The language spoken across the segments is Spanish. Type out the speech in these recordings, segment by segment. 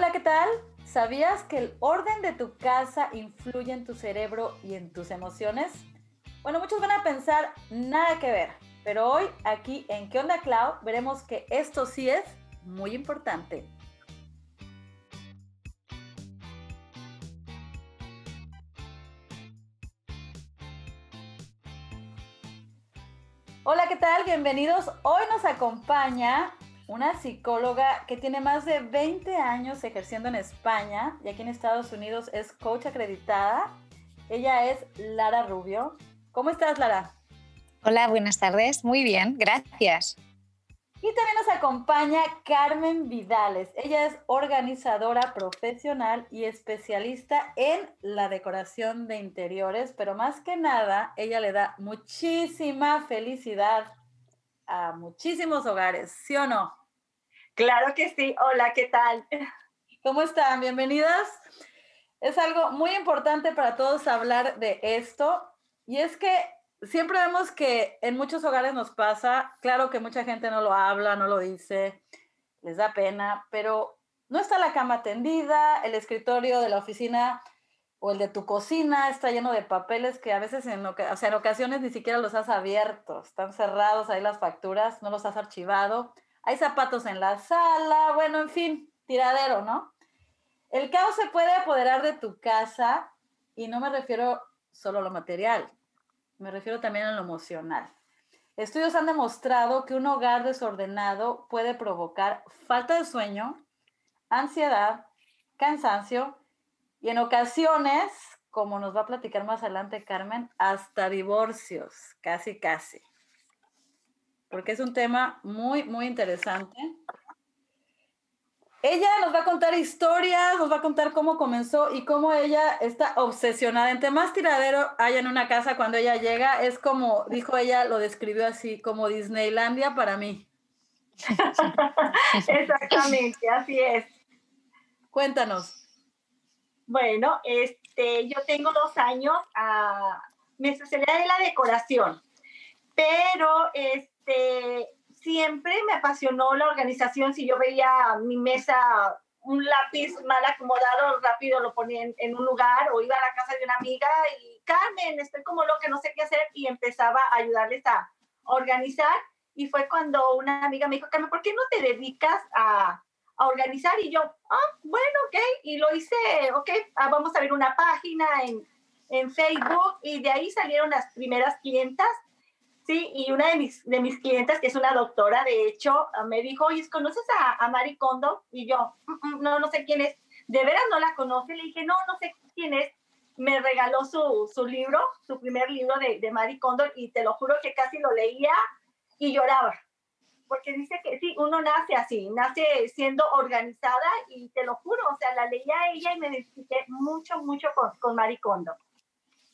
Hola, ¿qué tal? ¿Sabías que el orden de tu casa influye en tu cerebro y en tus emociones? Bueno, muchos van a pensar nada que ver, pero hoy aquí en ¿Qué onda Clau? veremos que esto sí es muy importante. Hola, ¿qué tal? Bienvenidos. Hoy nos acompaña una psicóloga que tiene más de 20 años ejerciendo en España y aquí en Estados Unidos es coach acreditada. Ella es Lara Rubio. ¿Cómo estás, Lara? Hola, buenas tardes. Muy bien, gracias. Y también nos acompaña Carmen Vidales. Ella es organizadora profesional y especialista en la decoración de interiores, pero más que nada, ella le da muchísima felicidad a muchísimos hogares, ¿sí o no? Claro que sí. Hola, ¿qué tal? ¿Cómo están? Bienvenidas. Es algo muy importante para todos hablar de esto y es que siempre vemos que en muchos hogares nos pasa, claro que mucha gente no lo habla, no lo dice, les da pena, pero no está la cama tendida, el escritorio de la oficina o el de tu cocina está lleno de papeles que a veces en, ocasiones ni siquiera los has abierto, están cerrados ahí las facturas, no los has archivado hay zapatos en la sala, bueno, en fin, tiradero, ¿no? El caos se puede apoderar de tu casa y no me refiero solo a lo material, me refiero también a lo emocional. Estudios han demostrado que un hogar desordenado puede provocar falta de sueño, ansiedad, cansancio y en ocasiones, como nos va a platicar más adelante Carmen, hasta divorcios, casi, casi porque es un tema muy, muy interesante. Ella nos va a contar historias, nos va a contar cómo comenzó y cómo ella está obsesionada. Entre más tiradero hay en una casa cuando ella llega, es como, dijo ella, lo describió así, como Disneylandia para mí. Exactamente, así es. Cuéntanos. Bueno, este, yo tengo dos años, a, mi especialidad es la decoración, pero es, este, siempre me apasionó la organización. Si yo veía mi mesa, un lápiz mal acomodado, rápido lo ponía en, un lugar o iba a la casa de una amiga y Carmen, estoy como loca, no sé qué hacer y empezaba a ayudarles a organizar. Y fue cuando una amiga me dijo, Carmen, ¿por qué no te dedicas a, a organizar? Y yo, ah, bueno, ok. Y lo hice, ok, ah, vamos a ver una página en, en Facebook y de ahí salieron las primeras clientas Sí, y una de mis, de mis clientes, que es una doctora, de hecho, ah, me dijo, oye, ¿conoces a, a Mari Kondo? Y yo, mm, mm, no, no sé quién es. ¿De veras no la conoce? Le dije, no, no sé quién es. Me regaló su, su libro, su primer libro de, de Mari Kondo, y te lo juro que casi lo leía y lloraba. Porque dice que sí, uno nace así, nace siendo organizada, y te lo juro, o sea, la leía ella y me identifiqué mucho, mucho con, con Mari Kondo.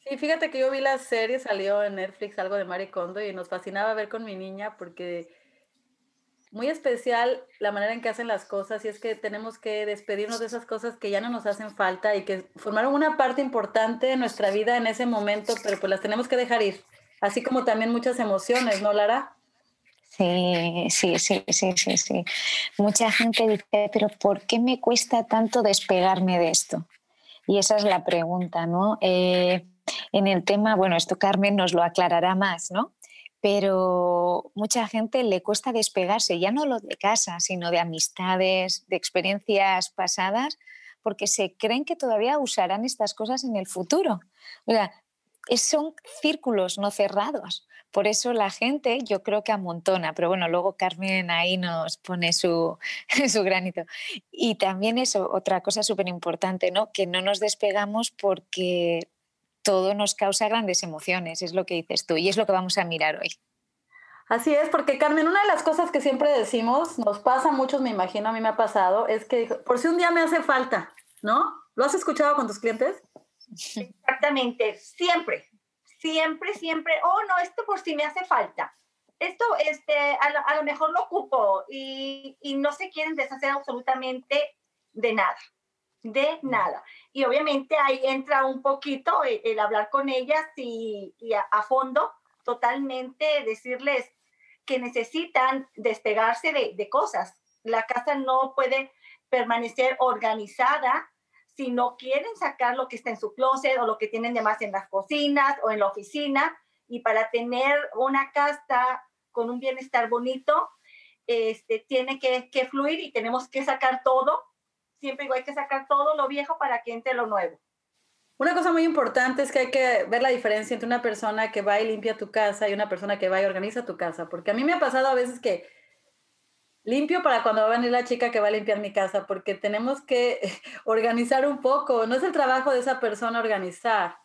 Sí, fíjate que yo vi la serie, salió en Netflix algo de Marie Kondo y nos fascinaba ver con mi niña porque muy especial la manera en que hacen las cosas y es que tenemos que despedirnos de esas cosas que ya no nos hacen falta y que formaron una parte importante de nuestra vida en ese momento, pero pues las tenemos que dejar ir, así como también muchas emociones, ¿no, Lara? Sí, sí, sí, sí, sí, sí. Mucha gente dice, pero ¿por qué me cuesta tanto despegarme de esto? Y esa es la pregunta, ¿no? Eh, en el tema, bueno, esto Carmen nos lo aclarará más, ¿no? Pero mucha gente le cuesta despegarse, ya no lo de casa, sino de amistades, de experiencias pasadas, porque se creen que todavía usarán estas cosas en el futuro. O sea, son círculos no cerrados. Por eso la gente yo creo que amontona, pero bueno, luego Carmen ahí nos pone su, granito. Y también eso, otra cosa súper importante, ¿no? Que no nos despegamos porque todo nos causa grandes emociones, es lo que dices tú, y es lo que vamos a mirar hoy. Así es, porque Carmen, una de las cosas que siempre decimos, nos pasa a muchos, me imagino, a mí me ha pasado, es que por si un día me hace falta, ¿no? ¿Lo has escuchado con tus clientes? Exactamente, siempre, siempre, siempre, oh, no, esto por si me hace falta. Esto, este, a lo, mejor lo ocupo y, y no se quieren deshacer absolutamente de nada de nada. Y obviamente ahí entra un poquito el, hablar con ellas y, a, fondo totalmente decirles que necesitan despegarse de, cosas. La casa no puede permanecer organizada si no quieren sacar lo que está en su closet o lo que tienen de más en las cocinas o en la oficina. Y para tener una casa con un bienestar bonito, este, tiene que, que fluir y tenemos que sacar todo. Siempre hay que sacar todo lo viejo para que entre lo nuevo. Una cosa muy importante es que hay que ver la diferencia entre una persona que va y limpia tu casa y una persona que va y organiza tu casa. Porque a mí me ha pasado a veces que limpio para cuando va a venir la chica que va a limpiar mi casa, porque tenemos que organizar un poco. No es el trabajo de esa persona organizar.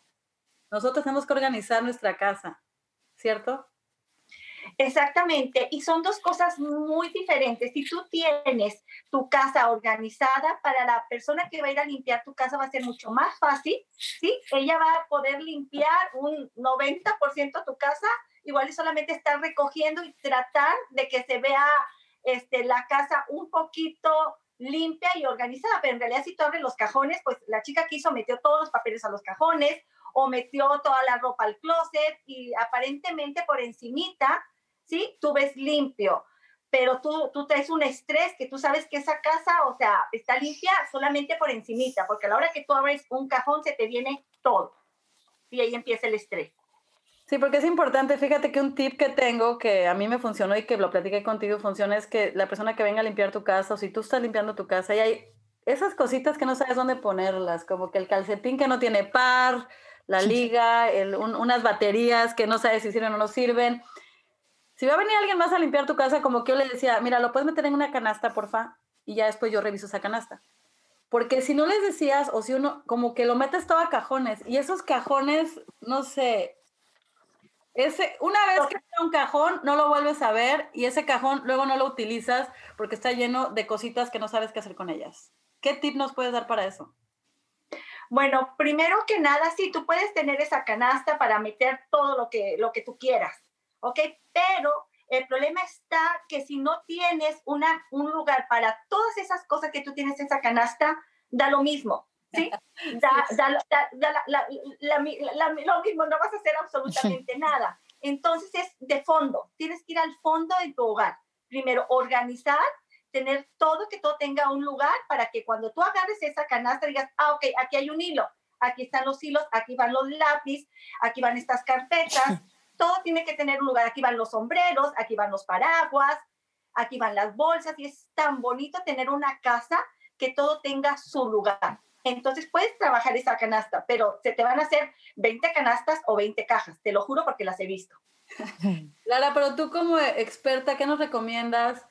Nosotros tenemos que organizar nuestra casa, ¿cierto? Exactamente, y son dos cosas muy diferentes. Si tú tienes tu casa organizada, para la persona que va a ir a limpiar tu casa va a ser mucho más fácil, ¿sí? Ella va a poder limpiar un 90% tu casa, igual y solamente estar recogiendo y tratar de que se vea este, la casa un poquito limpia y organizada, pero en realidad si tú abres los cajones, pues la chica que hizo metió todos los papeles a los cajones o metió toda la ropa al closet y aparentemente por encimita, ¿sí? Tú ves limpio, pero tú, tú traes un estrés que tú sabes que esa casa, o sea, está limpia solamente por encimita, porque a la hora que tú abres un cajón se te viene todo y ahí empieza el estrés. Sí, porque es importante, fíjate que un tip que tengo que a mí me funcionó y que lo platiqué contigo funciona es que la persona que venga a limpiar tu casa o si tú estás limpiando tu casa y hay esas cositas que no sabes dónde ponerlas, como que el calcetín que no tiene par, la liga, unas baterías que no sabes si sirven o no sirven. Si va a venir alguien más a limpiar tu casa, como que yo le decía, mira, lo puedes meter en una canasta, porfa, y ya después yo reviso esa canasta. Porque si no les decías, o si uno, como que lo metes todo a cajones, y esos cajones, no sé, ese, una vez que está un cajón, no lo vuelves a ver y ese cajón luego no lo utilizas porque está lleno de cositas que no sabes qué hacer con ellas. ¿Qué tip nos puedes dar para eso? Bueno, primero que nada, sí, tú puedes tener esa canasta para meter todo lo que, lo que tú quieras, ¿ok? Pero el problema está que si no tienes una, un lugar para todas esas cosas que tú tienes en esa canasta, da lo mismo. ¿sí? Da, lo mismo, no vas a hacer absolutamente nada. Entonces es de fondo, tienes que ir al fondo de tu hogar. Primero, organizar, tener todo, que todo tenga un lugar para que cuando tú agarres esa canasta digas, ah, ok, aquí hay un hilo, aquí están los hilos, aquí van los lápices, aquí van estas carpetas, todo tiene que tener un lugar, aquí van los sombreros, aquí van los paraguas, aquí van las bolsas y es tan bonito tener una casa que todo tenga su lugar. Entonces puedes trabajar esa canasta, pero se te van a hacer 20 canastas o 20 cajas, te lo juro porque las he visto. Lara, pero tú como experta, ¿qué nos recomiendas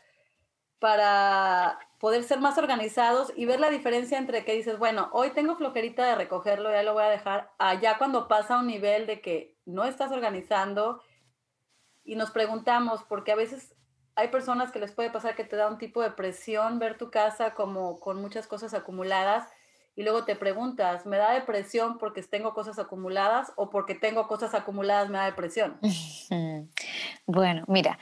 para poder ser más organizados y ver la diferencia entre que dices, bueno, hoy tengo flojerita de recogerlo, ya lo voy a dejar, allá cuando pasa un nivel de que no estás organizando y nos preguntamos, porque a veces hay personas que les puede pasar que te da un tipo de presión ver tu casa como con muchas cosas acumuladas y luego te preguntas, ¿me da depresión porque tengo cosas acumuladas o porque tengo cosas acumuladas me da depresión? Bueno, mira,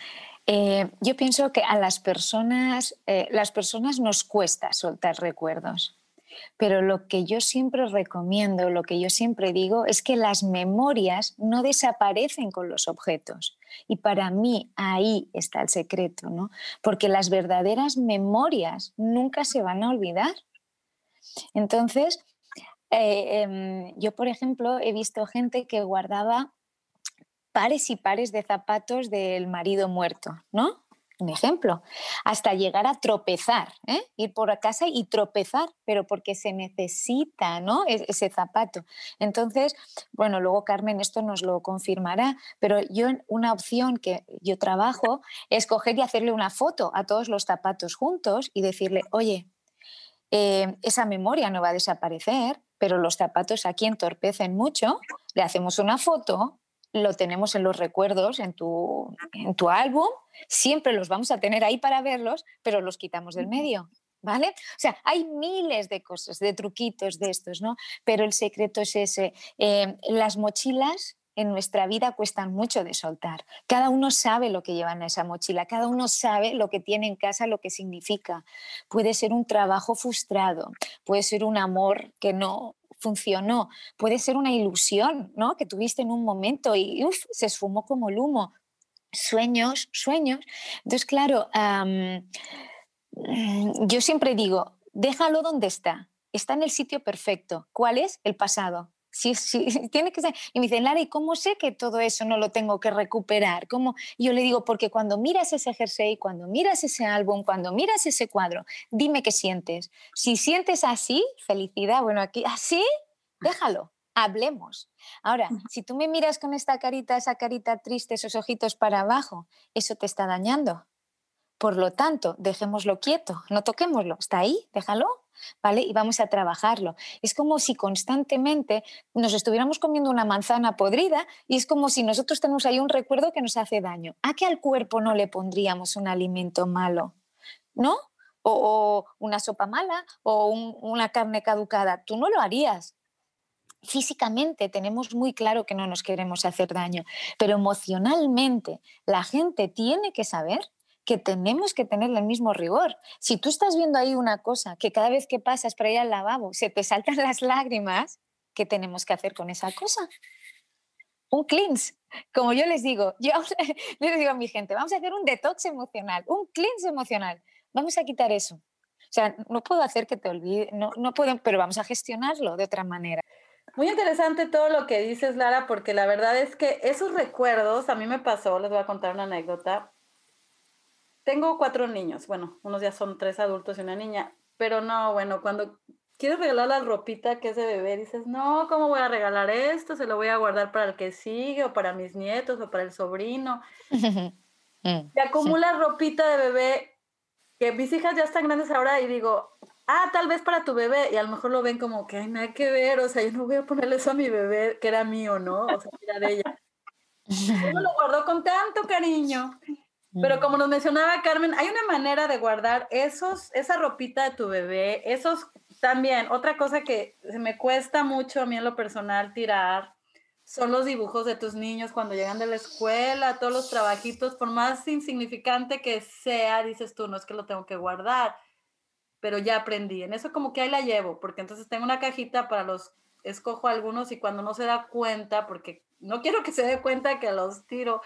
eh, yo pienso que a las personas, eh, las personas nos cuesta soltar recuerdos. Pero lo que yo siempre recomiendo, lo que yo siempre digo, es que las memorias no desaparecen con los objetos. Y para mí ahí está el secreto, ¿no? Porque las verdaderas memorias nunca se van a olvidar. Entonces, eh, em, yo, por ejemplo, he visto gente que guardaba pares y pares de zapatos del marido muerto, ¿no? Un ejemplo, hasta llegar a tropezar, ¿eh? ir por casa y tropezar, pero porque se necesita ¿no? E-, ese zapato. Entonces, bueno, luego Carmen esto nos lo confirmará, pero yo una opción que yo trabajo es coger y hacerle una foto a todos los zapatos juntos y decirle, oye, eh, esa memoria no va a desaparecer, pero los zapatos aquí entorpecen mucho, le hacemos una foto, lo tenemos en los recuerdos, en tu, en tu álbum, siempre los vamos a tener ahí para verlos, pero los quitamos del medio. ¿Vale? O sea, hay miles de cosas, de truquitos de estos, ¿no? Pero el secreto es ese. Eh, las mochilas en nuestra vida cuestan mucho de soltar. Cada uno sabe lo que lleva en esa mochila, cada uno sabe lo que tiene en casa, lo que significa. Puede ser un trabajo frustrado, puede ser un amor que no funcionó, puede ser una ilusión ¿no? que tuviste en un momento y se esfumó como el humo. Sueños, sueños. Entonces, claro, yo siempre digo, déjalo donde está. Está en el sitio perfecto. ¿Cuál es? El pasado. Sí, sí, tiene que ser. Y me dice, Lara, ¿y cómo sé que todo eso no lo tengo que recuperar? ¿Cómo? Y yo le digo, porque cuando miras ese jersey, cuando miras ese álbum, cuando miras ese cuadro, dime qué sientes. Si sientes así, felicidad, bueno, aquí, así, déjalo, hablemos. Ahora, si tú me miras con esta carita, esa carita triste, esos ojitos para abajo, eso te está dañando. Por lo tanto, dejémoslo quieto, no toquémoslo, está ahí, déjalo, Y vamos a trabajarlo. Es como si constantemente nos estuviéramos comiendo una manzana podrida y es como si nosotros tenemos ahí un recuerdo que nos hace daño. ¿A qué al cuerpo no le pondríamos un alimento malo? ¿No? O, una sopa mala o una carne caducada. Tú no lo harías. Físicamente tenemos muy claro que no nos queremos hacer daño, pero emocionalmente la gente tiene que saber que tenemos que tener el mismo rigor. Si tú estás viendo ahí una cosa que cada vez que pasas por ahí al lavabo se te saltan las lágrimas, ¿qué tenemos que hacer con esa cosa? Un cleanse. Como yo les digo, yo les digo a mi gente, vamos a hacer un detox emocional, un cleanse emocional. Vamos a quitar eso. O sea, no puedo hacer que te olvide, no, no puedo, pero vamos a gestionarlo de otra manera. Muy interesante todo lo que dices, Lara, porque la verdad es que esos recuerdos, a mí me pasó, les voy a contar una anécdota. Tengo cuatro niños, bueno, unos ya son tres adultos y una niña, pero no, bueno, cuando quieres regalar la ropita que es de bebé, dices, no, ¿cómo voy a regalar esto? Se lo voy a guardar para el que sigue, o para mis nietos, o para el sobrino. Mm, y acumulas ropita de bebé, que mis hijas ya están grandes ahora, y digo, ah, tal vez para tu bebé, y a lo mejor lo ven como que hay nada que ver, o sea, yo no voy a ponerle eso a mi bebé, que era mío, ¿no? O sea, era de ella. Uno lo guardó con tanto cariño. Pero como nos mencionaba Carmen, hay una manera de guardar esos, esa ropita de tu bebé, esos también, otra cosa que me cuesta mucho a mí en lo personal tirar, son los dibujos de tus niños cuando llegan de la escuela, todos los trabajitos, por más insignificante que sea, dices tú, no es que lo tengo que guardar, pero ya aprendí. En eso como que ahí la llevo, porque entonces tengo una cajita para los, escojo algunos y cuando no se da cuenta, porque no quiero que se dé cuenta que los tiro,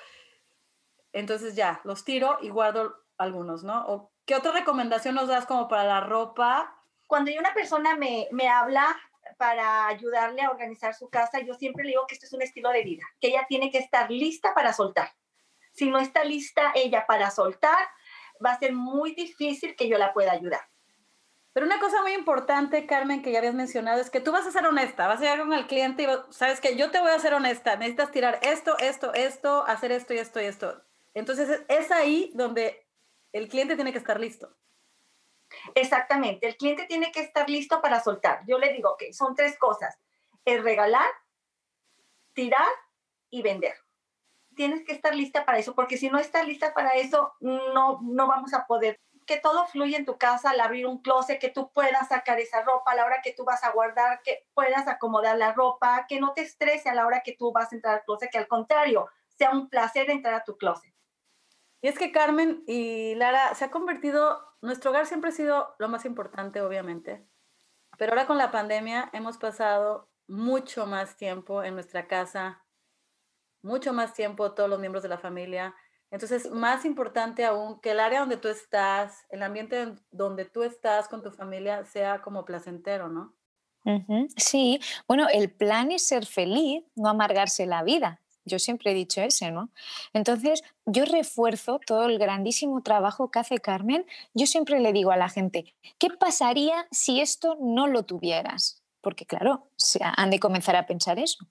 entonces ya, los tiro y guardo algunos, ¿no? ¿O ¿Qué otra recomendación nos das como para la ropa? Cuando una persona me, me habla para ayudarle a organizar su casa, yo siempre le digo que esto es un estilo de vida, que ella tiene que estar lista para soltar. Si no está lista ella para soltar, va a ser muy difícil que yo la pueda ayudar. Pero una cosa muy importante, Carmen, que ya habías mencionado, es que tú vas a ser honesta, vas a llegar con el cliente y sabes que yo te voy a ser honesta, necesitas tirar esto, esto, esto, hacer esto y esto y esto. Entonces es ahí donde el cliente tiene que estar listo. Exactamente, el cliente tiene que estar listo para soltar. Yo le digo que son tres cosas, el regalar, tirar y vender. Tienes que estar lista para eso, porque si no estás lista para eso, no, no vamos a poder. Que todo fluya en tu casa al abrir un closet, que tú puedas sacar esa ropa a la hora que tú vas a guardar, que puedas acomodar la ropa, que no te estrese a la hora que tú vas a entrar al closet, que al contrario, sea un placer entrar a tu closet. Y es que Carmen y Lara se ha convertido, nuestro hogar siempre ha sido lo más importante, obviamente, pero ahora con la pandemia hemos pasado mucho más tiempo en nuestra casa, mucho más tiempo todos los miembros de la familia. Entonces, más importante aún que el área donde tú estás, el ambiente donde tú estás con tu familia sea como placentero, ¿no? Sí, bueno, el plan es ser feliz, no amargarse la vida. Yo siempre he dicho ese, ¿no? Entonces, yo refuerzo todo el grandísimo trabajo que hace Carmen. Yo siempre le digo a la gente, ¿qué pasaría si esto no lo tuvieras? Porque claro, han de comenzar a pensar eso.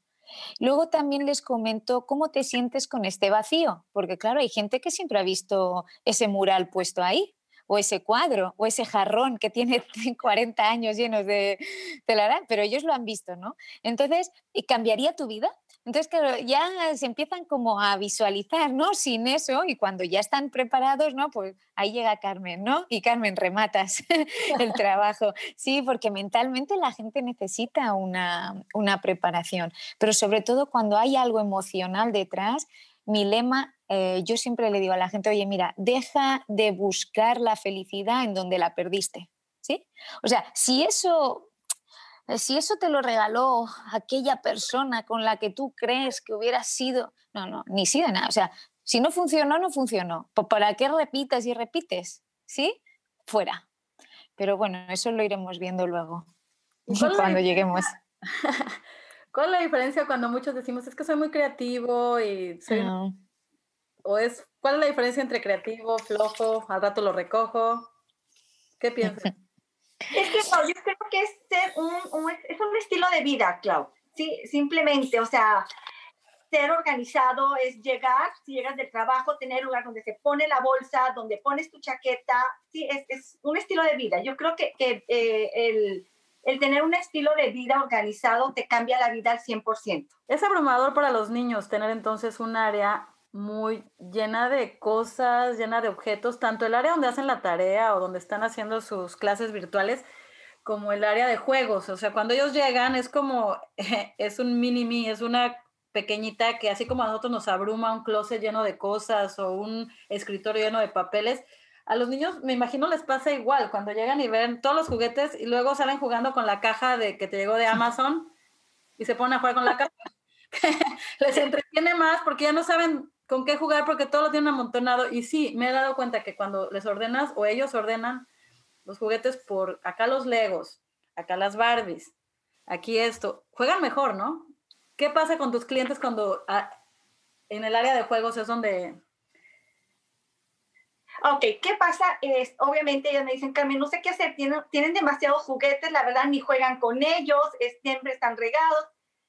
Luego también les comento cómo te sientes con este vacío, porque claro, hay gente que siempre ha visto ese mural puesto ahí, o ese cuadro, o ese jarrón que tiene 40 años llenos de telaraña, pero ellos lo han visto, ¿no? Entonces, ¿cambiaría tu vida? Entonces, claro, ya se empiezan como a visualizar, ¿no? Sin eso, y cuando ya están preparados, ¿no? Pues ahí llega Carmen, ¿no? Y Carmen, rematas el trabajo. Sí, porque mentalmente la gente necesita una, una preparación, pero sobre todo cuando hay algo emocional detrás, mi lema, eh, yo siempre le digo a la gente, oye, mira, deja de buscar la felicidad en donde la perdiste, ¿sí? O sea, si eso si eso te lo regaló aquella persona con la que tú crees que hubiera sido, no, no, ni sido nada. O sea, si no funcionó, no funcionó. ¿Para qué repites y repites? ¿Sí? Fuera. Pero bueno, eso lo iremos viendo luego, cuando lleguemos. ¿Cuál es la diferencia cuando muchos decimos, es que soy muy creativo y ah. o es, ¿cuál es la diferencia entre creativo, flojo, al rato lo recojo? ¿Qué piensas? Es que no, yo creo que es, un, es un estilo de vida, Clau. Sí, simplemente, o sea, ser organizado es llegar, si llegas del trabajo, tener lugar donde se pone la bolsa, donde pones tu chaqueta. Sí, es, es un estilo de vida. Yo creo que, que eh, el, el, tener un estilo de vida organizado te cambia la vida al 100%. Es abrumador para los niños tener entonces un área muy llena de cosas, llena de objetos, tanto el área donde hacen la tarea o donde están haciendo sus clases virtuales, como el área de juegos. O sea, cuando ellos llegan es como, es un mini-me, es una pequeñita que así como a nosotros nos abruma un closet lleno de cosas o un escritorio lleno de papeles, a los niños me imagino les pasa igual cuando llegan y ven todos los juguetes y luego salen jugando con la caja de que te llegó de Amazon y se ponen a jugar con la caja. les entretiene más porque ya no saben con qué jugar porque todo lo tienen amontonado y sí, me he dado cuenta que cuando les ordenas o ellos ordenan los juguetes por acá los Legos, acá las Barbies, aquí esto, juegan mejor, ¿no? ¿Qué pasa con tus clientes cuando ah, en el área de juegos es donde... Ok, ¿qué pasa? Es, obviamente ellos me dicen, Carmen, no sé qué hacer, tienen, tienen demasiados juguetes, la verdad ni juegan con ellos, siempre están regados.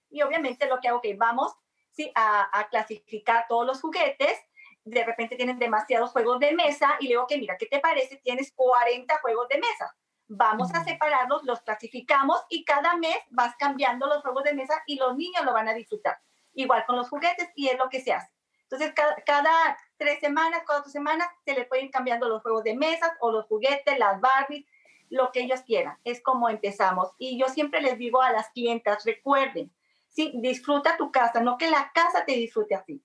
Y obviamente lo que hago, que vamos ¿sí? a, a, clasificar todos los juguetes, de repente tienen demasiados juegos de mesa y le digo que mira, ¿qué te parece? Tienes 40 juegos de mesa vamos a separarlos, los clasificamos y cada mes vas cambiando los juegos de mesa y los niños lo van a disfrutar. Igual con los juguetes y es lo que se hace. Entonces, cada, tres semanas, cuatro semanas, se les pueden cambiando los juegos de mesa o los juguetes, las Barbies, lo que ellos quieran. Es como empezamos. Y yo siempre les digo a las clientas, recuerden, sí, disfruta tu casa, no que la casa te disfrute así.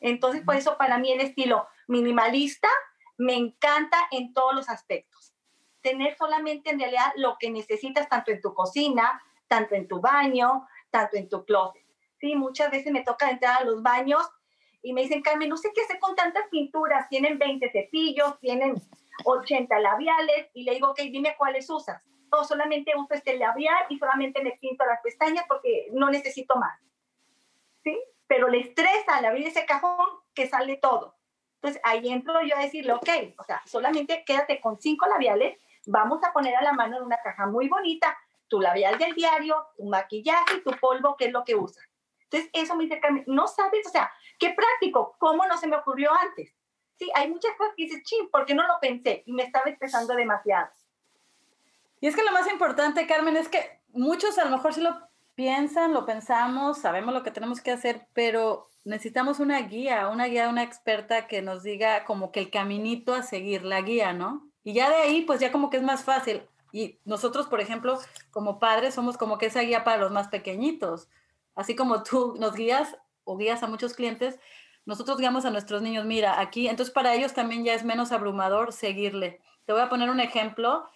Entonces, por eso para mí el estilo minimalista me encanta en todos los aspectos tener solamente en realidad lo que necesitas tanto en tu cocina, tanto en tu baño, tanto en tu closet. Sí, muchas veces me toca entrar a los baños y me dicen, Carmen, no sé qué hacer con tantas pinturas, tienen 20 cepillos, tienen 80 labiales, y le digo, ok, dime cuáles usas. O solamente uso este labial y solamente me pinto las pestañas porque no necesito más. ¿Sí? Pero le estresa al abrir ese cajón que sale todo. Entonces ahí entro yo a decirle, ok, o sea, solamente quédate con cinco labiales vamos a poner a la mano en una caja muy bonita tu labial del diario, tu maquillaje, tu polvo, que es lo que usas. Entonces, eso me dice no sabes, o sea, qué práctico, ¿cómo no se me ocurrió antes? Sí, hay muchas cosas que dices, ching, ¿por qué no lo pensé? Y me estaba estresando demasiado. Y es que lo más importante, Carmen, es que muchos a lo mejor sí lo piensan, lo pensamos, sabemos lo que tenemos que hacer, pero necesitamos una guía, una guía, una experta que nos diga como que el caminito a seguir, la guía, ¿no? Y ya de ahí, pues ya como que es más fácil. Y nosotros, por ejemplo, como padres, somos como que esa guía para los más pequeñitos. Así como tú nos guías o guías a muchos clientes, nosotros guiamos a nuestros niños, mira, aquí, entonces para ellos también ya es menos abrumador seguirle. Te voy a poner un ejemplo.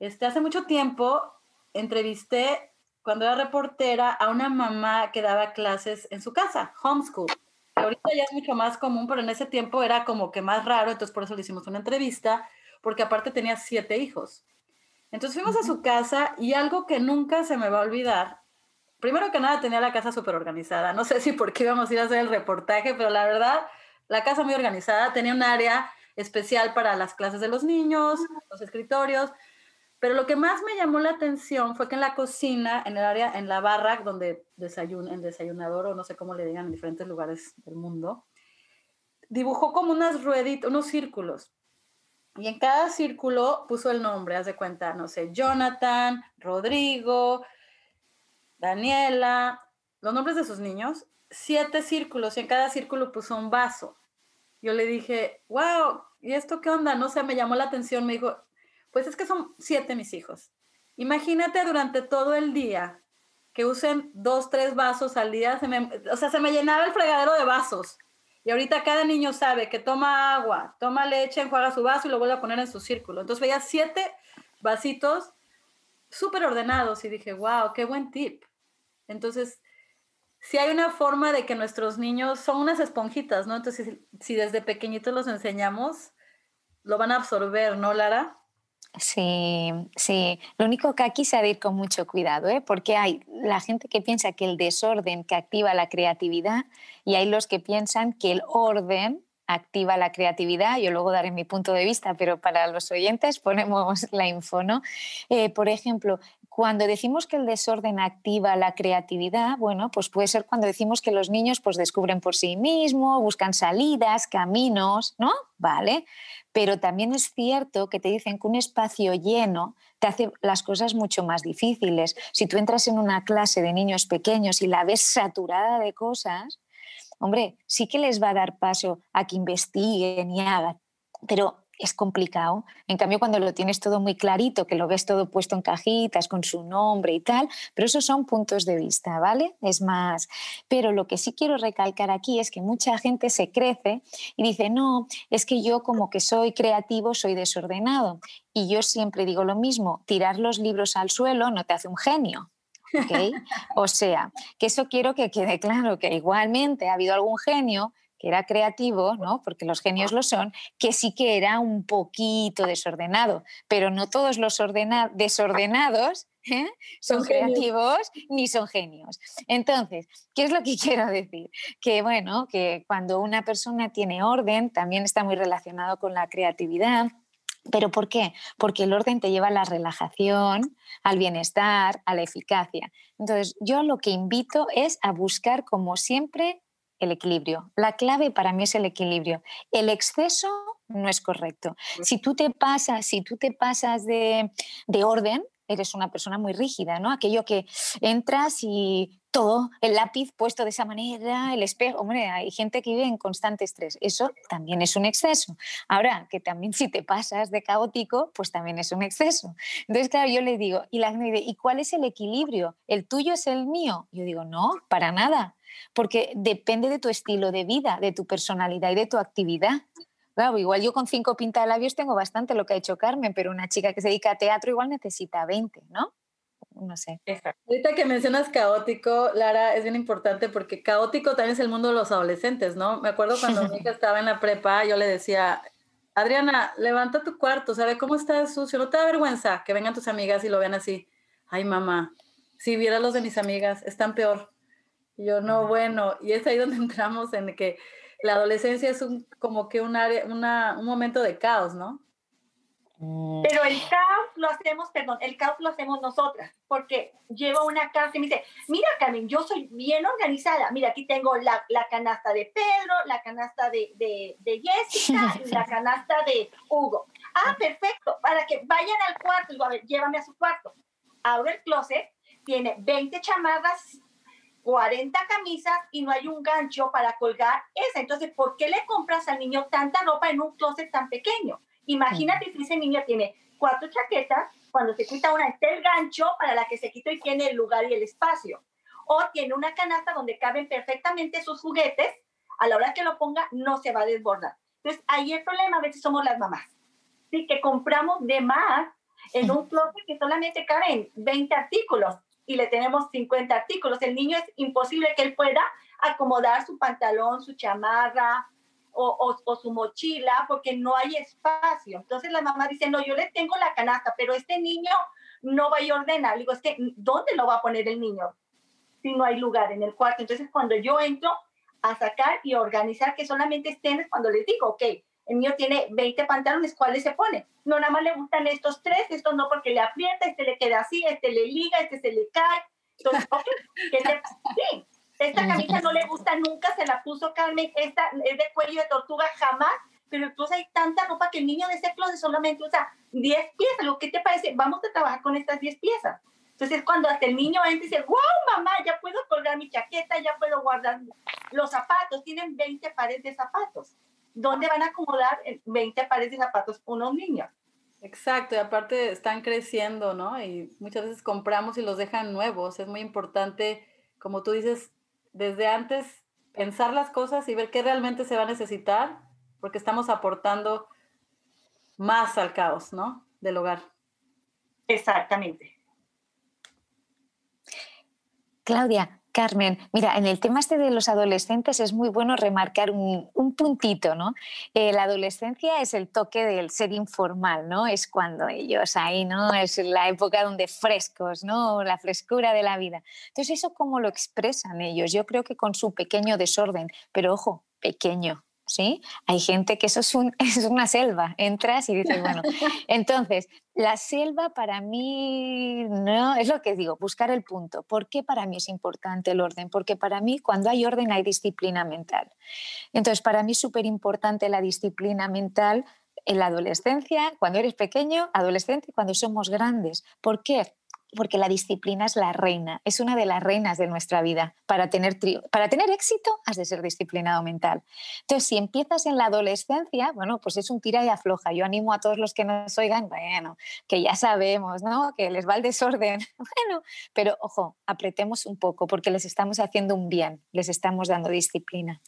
Este, hace mucho tiempo entrevisté, cuando era reportera, a una mamá que daba clases en su casa, homeschool. ahorita ya es mucho más común, pero en ese tiempo era como que más raro, entonces por eso le hicimos una entrevista porque aparte tenía siete hijos. Entonces fuimos a su casa y algo que nunca se me va a olvidar, primero que nada tenía la casa súper organizada, no sé si por qué íbamos a ir a hacer el reportaje, pero la verdad, la casa muy organizada, tenía un área especial para las clases de los niños, los escritorios, pero lo que más me llamó la atención fue que en la cocina, en el área, en la barra donde desayun, en desayunador o no sé cómo le digan en diferentes lugares del mundo, dibujó como unas rueditas, unos círculos. Y en cada círculo puso el nombre, haz de cuenta, no sé, Jonathan, Rodrigo, Daniela, los nombres de sus niños, siete círculos y en cada círculo puso un vaso. Yo le dije, wow, ¿y esto qué onda? No sé, me llamó la atención, me dijo, pues es que son siete mis hijos. Imagínate durante todo el día que usen dos, tres vasos al día, o sea, se me llenaba el fregadero de vasos. Y ahorita cada niño sabe que toma agua, toma leche, enjuaga su vaso y lo vuelve a poner en su círculo. Entonces veía siete vasitos súper ordenados y dije, wow, qué buen tip. Entonces, si hay una forma de que nuestros niños son unas esponjitas, ¿no? Entonces, si, desde pequeñitos los enseñamos, lo van a absorber, ¿no, Lara? Sí, sí. Lo único que aquí se ha de ir con mucho cuidado, ¿eh? porque hay la gente que piensa que el desorden que activa la creatividad y hay los que piensan que el orden activa la creatividad. Yo luego daré mi punto de vista, pero para los oyentes ponemos la info, ¿no? Eh, por ejemplo, cuando decimos que el desorden activa la creatividad, bueno, pues puede ser cuando decimos que los niños pues descubren por sí mismos, buscan salidas, caminos, ¿no? Vale. Pero también es cierto que te dicen que un espacio lleno te hace las cosas mucho más difíciles. Si tú entras en una clase de niños pequeños y la ves saturada de cosas, hombre, sí que les va a dar paso a que investiguen y hagan, pero es complicado. En cambio, cuando lo tienes todo muy clarito, que lo ves todo puesto en cajitas con su nombre y tal, pero esos son puntos de vista, ¿vale? Es más, pero lo que sí quiero recalcar aquí es que mucha gente se crece y dice, no, es que yo como que soy creativo, soy desordenado. Y yo siempre digo lo mismo, tirar los libros al suelo no te hace un genio. ¿Okay? O sea, que eso quiero que quede claro, que igualmente ha habido algún genio que era creativo, ¿no? porque los genios lo son, que sí que era un poquito desordenado, pero no todos los desordenados ¿eh? son, creativos ni son genios. Entonces, ¿qué es lo que quiero decir? Que bueno, que cuando una persona tiene orden, también está muy relacionado con la creatividad. ¿Pero por qué? Porque el orden te lleva a la relajación, al bienestar, a la eficacia. Entonces, yo lo que invito es a buscar, como siempre, el equilibrio. La clave para mí es el equilibrio. El exceso no es correcto. Si tú te pasas, si tú te pasas de, orden, eres una persona muy rígida, ¿no? Aquello que entras y todo, el lápiz puesto de esa manera, el espejo, hombre, hay gente que vive en constante estrés. Eso también es un exceso. Ahora, que también si te pasas de caótico, pues también es un exceso. Entonces, claro, yo le digo, y la gente dice, ¿y cuál es el equilibrio? ¿El tuyo es el mío? Yo digo, no, para nada porque depende de tu estilo de vida, de tu personalidad y de tu actividad. Claro, igual yo con cinco labios tengo bastante lo que ha hecho Carmen, pero una chica que se dedica a teatro igual necesita 20, ¿no? No sé. Ahorita que mencionas caótico, Lara, es bien importante porque caótico también es el mundo de los adolescentes, ¿no? Me acuerdo cuando mi hija estaba en la prepa, yo le decía, Adriana, levanta tu cuarto, ¿sabe cómo está sucio? No te da vergüenza que vengan tus amigas y lo vean así. Ay, mamá, si vieras los de mis amigas, están peor yo, no, bueno, y es ahí donde entramos en que la adolescencia es un, como que un, área, una, un momento de caos, ¿no? Mm. Pero el caos lo hacemos, perdón, el caos lo hacemos nosotras, porque llevo una casa y me dice, mira Carmen, yo soy bien organizada, mira, aquí tengo la, la canasta de Pedro, la canasta de, de, de Jessica y la canasta de Hugo. Ah, perfecto, para que vayan al cuarto, digo, a ver, llévame a su cuarto. Abre el closet, tiene 20 chamarras 40 camisas y no hay un gancho para colgar esa. Entonces, ¿por qué le compras al niño tanta ropa en un closet tan pequeño? Imagínate si ese niño tiene cuatro chaquetas, cuando se quita una está el gancho para la que se quita y tiene el lugar y el espacio. O tiene una canasta donde caben perfectamente sus juguetes, a la hora que lo ponga no se va a desbordar. Entonces, ahí el problema a veces somos las mamás. Sí, que compramos de más en un closet que solamente caben 20 artículos y le tenemos 50 artículos. El niño es imposible que él pueda acomodar su pantalón, su chamarra o, o, su mochila porque no hay espacio. Entonces la mamá dice, no, yo le tengo la canasta, pero este niño no va a ordenar. Le digo, es que, ¿dónde lo va a poner el niño si no hay lugar en el cuarto? Entonces cuando yo entro a sacar y organizar que solamente estén, es cuando les digo, ok, el mío tiene 20 pantalones, ¿cuáles se pone? No, nada más le gustan estos tres, estos no porque le aprieta, este le queda así, este le liga, este se le cae. Entonces, sí, esta camisa no le gusta nunca, se la puso Carmen, esta es de cuello de tortuga jamás, pero entonces hay tanta ropa que el niño de ese closet solamente usa 10 piezas. ¿Lo que te parece? Vamos a trabajar con estas 10 piezas. Entonces, cuando hasta el niño entra y dice, wow, mamá, ya puedo colgar mi chaqueta, ya puedo guardar los zapatos, tienen 20 pares de zapatos. ¿Dónde van a acomodar 20 pares de zapatos unos niños? Exacto, y aparte están creciendo, ¿no? Y muchas veces compramos y los dejan nuevos. Es muy importante, como tú dices, desde antes pensar las cosas y ver qué realmente se va a necesitar, porque estamos aportando más al caos, ¿no? Del hogar. Exactamente. Claudia, Carmen, mira, en el tema este de los adolescentes es muy bueno remarcar un, puntito, ¿no? Eh, la adolescencia es el toque del ser informal, ¿no? Es cuando ellos ahí, ¿no? Es la época donde frescos, ¿no? La frescura de la vida. Entonces, ¿eso cómo lo expresan ellos? Yo creo que con su pequeño desorden, pero ojo, pequeño, ¿sí? Hay gente que eso es, es, una selva, entras y dices, bueno, entonces, la selva para mí, no, es lo que digo, buscar el punto. ¿Por qué para mí es importante el orden? Porque para mí cuando hay orden hay disciplina mental. Entonces, para mí es súper importante la disciplina mental en la adolescencia, cuando eres pequeño, adolescente y cuando somos grandes. ¿Por qué? Porque la disciplina es la reina, es una de las reinas de nuestra vida. Para tener, para tener éxito has de ser disciplinado mental. Entonces, si empiezas en la adolescencia, bueno, pues es un tira y afloja. Yo animo a todos los que nos oigan, bueno, que ya sabemos, ¿no? Que les va el desorden. Bueno, pero ojo, apretemos un poco porque les estamos haciendo un bien, les estamos dando disciplina.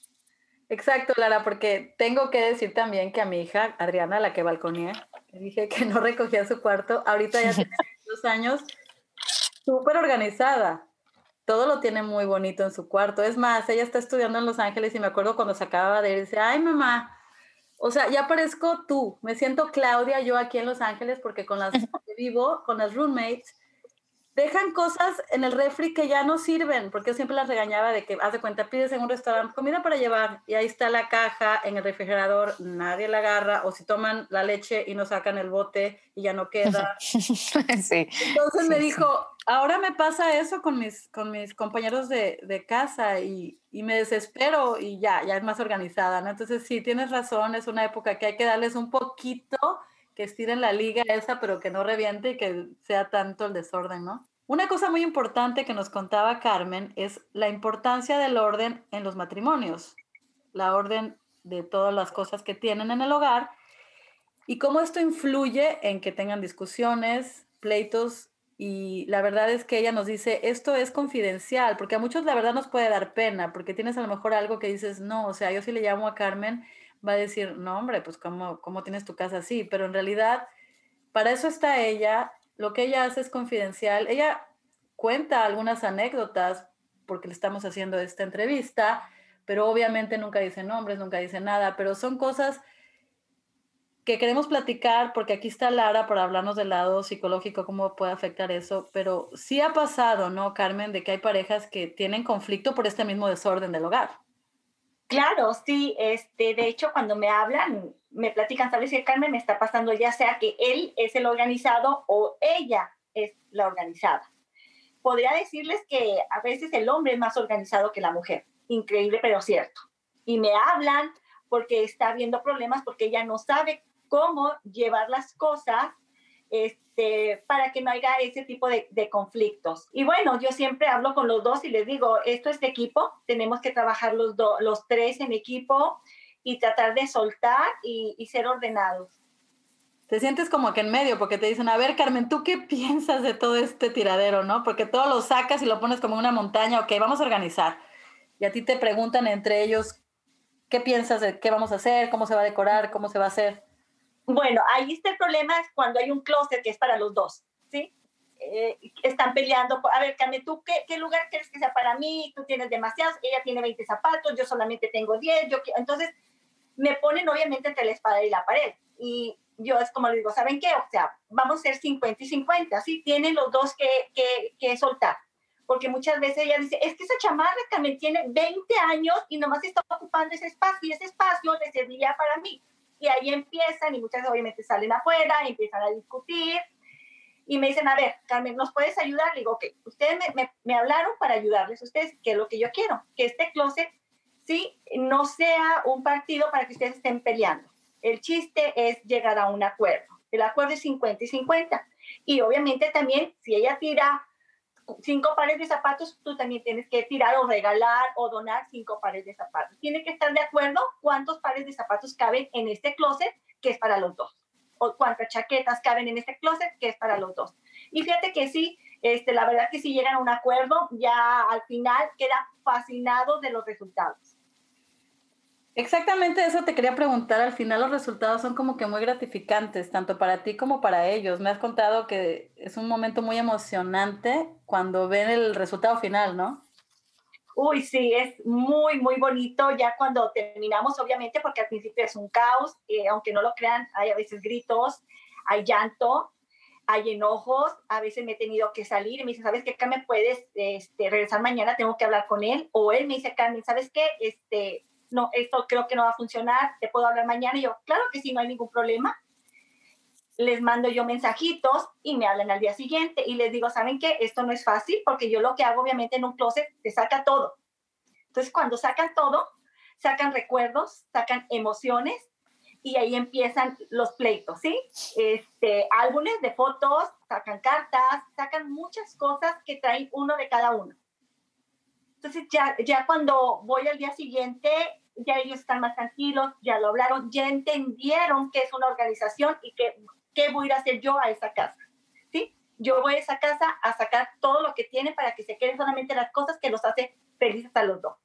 Exacto, Lara, porque tengo que decir también que a mi hija, Adriana, la que balconía, le dije que no recogía su cuarto, ahorita ya tiene dos años súper organizada. Todo lo tiene muy bonito en su cuarto. Es más, ella está estudiando en Los Ángeles y me acuerdo cuando se acababa de ir, dice, ay mamá, o sea, ya parezco tú, me siento Claudia yo aquí en Los Ángeles porque con las que vivo, con las roommates, dejan cosas en el refri que ya no sirven, porque yo siempre las regañaba de que, haz de cuenta, pides en un restaurante comida para llevar y ahí está la caja en el refrigerador, nadie la agarra, o si toman la leche y no sacan el bote y ya no queda. sí. Entonces me dijo, ahora me pasa eso con mis, con mis compañeros de, de casa y, y, me desespero y ya, ya es más organizada, ¿no? Entonces sí, tienes razón, es una época que hay que darles un poquito que estiren la liga esa, pero que no reviente y que sea tanto el desorden, ¿no? Una cosa muy importante que nos contaba Carmen es la importancia del orden en los matrimonios, la orden de todas las cosas que tienen en el hogar y cómo esto influye en que tengan discusiones, pleitos y la verdad es que ella nos dice, esto es confidencial, porque a muchos la verdad nos puede dar pena, porque tienes a lo mejor algo que dices, no, o sea, yo sí le llamo a Carmen va a decir, no hombre, pues ¿cómo, cómo tienes tu casa así? Pero en realidad, para eso está ella, lo que ella hace es confidencial, ella cuenta algunas anécdotas porque le estamos haciendo esta entrevista, pero obviamente nunca dice nombres, nunca dice nada, pero son cosas que queremos platicar porque aquí está Lara para hablarnos del lado psicológico, cómo puede afectar eso, pero sí ha pasado, ¿no, Carmen, de que hay parejas que tienen conflicto por este mismo desorden del hogar. Claro, sí, este, de hecho, cuando me hablan, me platican, ¿sabes qué, Carmen? Me está pasando ya sea que él es el organizado o ella es la organizada. Podría decirles que a veces el hombre es más organizado que la mujer. Increíble, pero cierto. Y me hablan porque está habiendo problemas, porque ella no sabe cómo llevar las cosas este, para que no haya ese tipo de, conflictos. Y bueno, yo siempre hablo con los dos y les digo, esto es de equipo, tenemos que trabajar los, los tres en equipo y tratar de soltar y, ser ordenados. Te sientes como que en medio, porque te dicen, a ver, Carmen, ¿tú qué piensas de todo este tiradero, no? Porque todo lo sacas y lo pones como una montaña, ok, vamos a organizar. Y a ti te preguntan entre ellos, ¿qué piensas de qué vamos a hacer? ¿Cómo se va a decorar? ¿Cómo se va a hacer? Bueno, ahí está el problema cuando hay un closet que es para los dos, ¿sí? Eh, están peleando, a ver, Carmen, ¿tú qué, lugar quieres que sea para mí? Tú tienes demasiados, ella tiene 20 zapatos, yo solamente tengo 10, yo entonces me ponen obviamente entre la espada y la pared. Y yo es como les digo, ¿saben qué? O sea, vamos a ser 50 y 50, ¿sí? Tienen los dos que, que, que soltar. Porque muchas veces ella dice, es que esa chamarra Carmen tiene 20 años y nomás está ocupando ese espacio y ese espacio le serviría para mí y ahí empiezan y muchas obviamente salen afuera y empiezan a discutir y me dicen, a ver, Carmen, ¿nos puedes ayudar? Le digo, ok, ustedes me, me, hablaron para ayudarles, ustedes, ¿qué es lo que yo quiero? Que este closet, sí, no sea un partido para que ustedes estén peleando. El chiste es llegar a un acuerdo. El acuerdo es 50 y 50. Y obviamente también, si ella tira cinco pares de zapatos, tú también tienes que tirar o regalar o donar cinco pares de zapatos. Tiene que estar de acuerdo cuántos pares de zapatos caben en este closet que es para los dos. O cuántas chaquetas caben en este closet que es para los dos. Y fíjate que sí, este, la verdad que si llegan a un acuerdo, ya al final queda fascinado de los resultados. Exactamente eso te quería preguntar. Al final los resultados son como que muy gratificantes, tanto para ti como para ellos. Me has contado que es un momento muy emocionante cuando ven el resultado final, ¿no? Uy, sí, es muy, muy bonito ya cuando terminamos, obviamente, porque al principio es un caos, eh, aunque no lo crean, hay a veces gritos, hay llanto, hay enojos, a veces me he tenido que salir y me dice, ¿sabes qué, Carmen? ¿Puedes este, regresar mañana? Tengo que hablar con él. O él me dice, Carmen, ¿sabes qué? Este, no, esto creo que no va a funcionar, te puedo hablar mañana. Y yo, claro que sí, no hay ningún problema. Les mando yo mensajitos y me hablan al día siguiente y les digo, ¿saben qué? Esto no es fácil porque yo lo que hago obviamente en un closet te saca todo. Entonces cuando sacan todo, sacan recuerdos, sacan emociones y ahí empiezan los pleitos, ¿sí? Este, álbumes de fotos, sacan cartas, sacan muchas cosas que traen uno de cada uno. Entonces ya, ya cuando voy al día siguiente, ya ellos están más tranquilos, ya lo hablaron, ya entendieron que es una organización y que qué voy a ir a hacer yo a esa casa. ¿Sí? Yo voy a esa casa a sacar todo lo que tiene para que se queden solamente las cosas que los hace felices a los dos.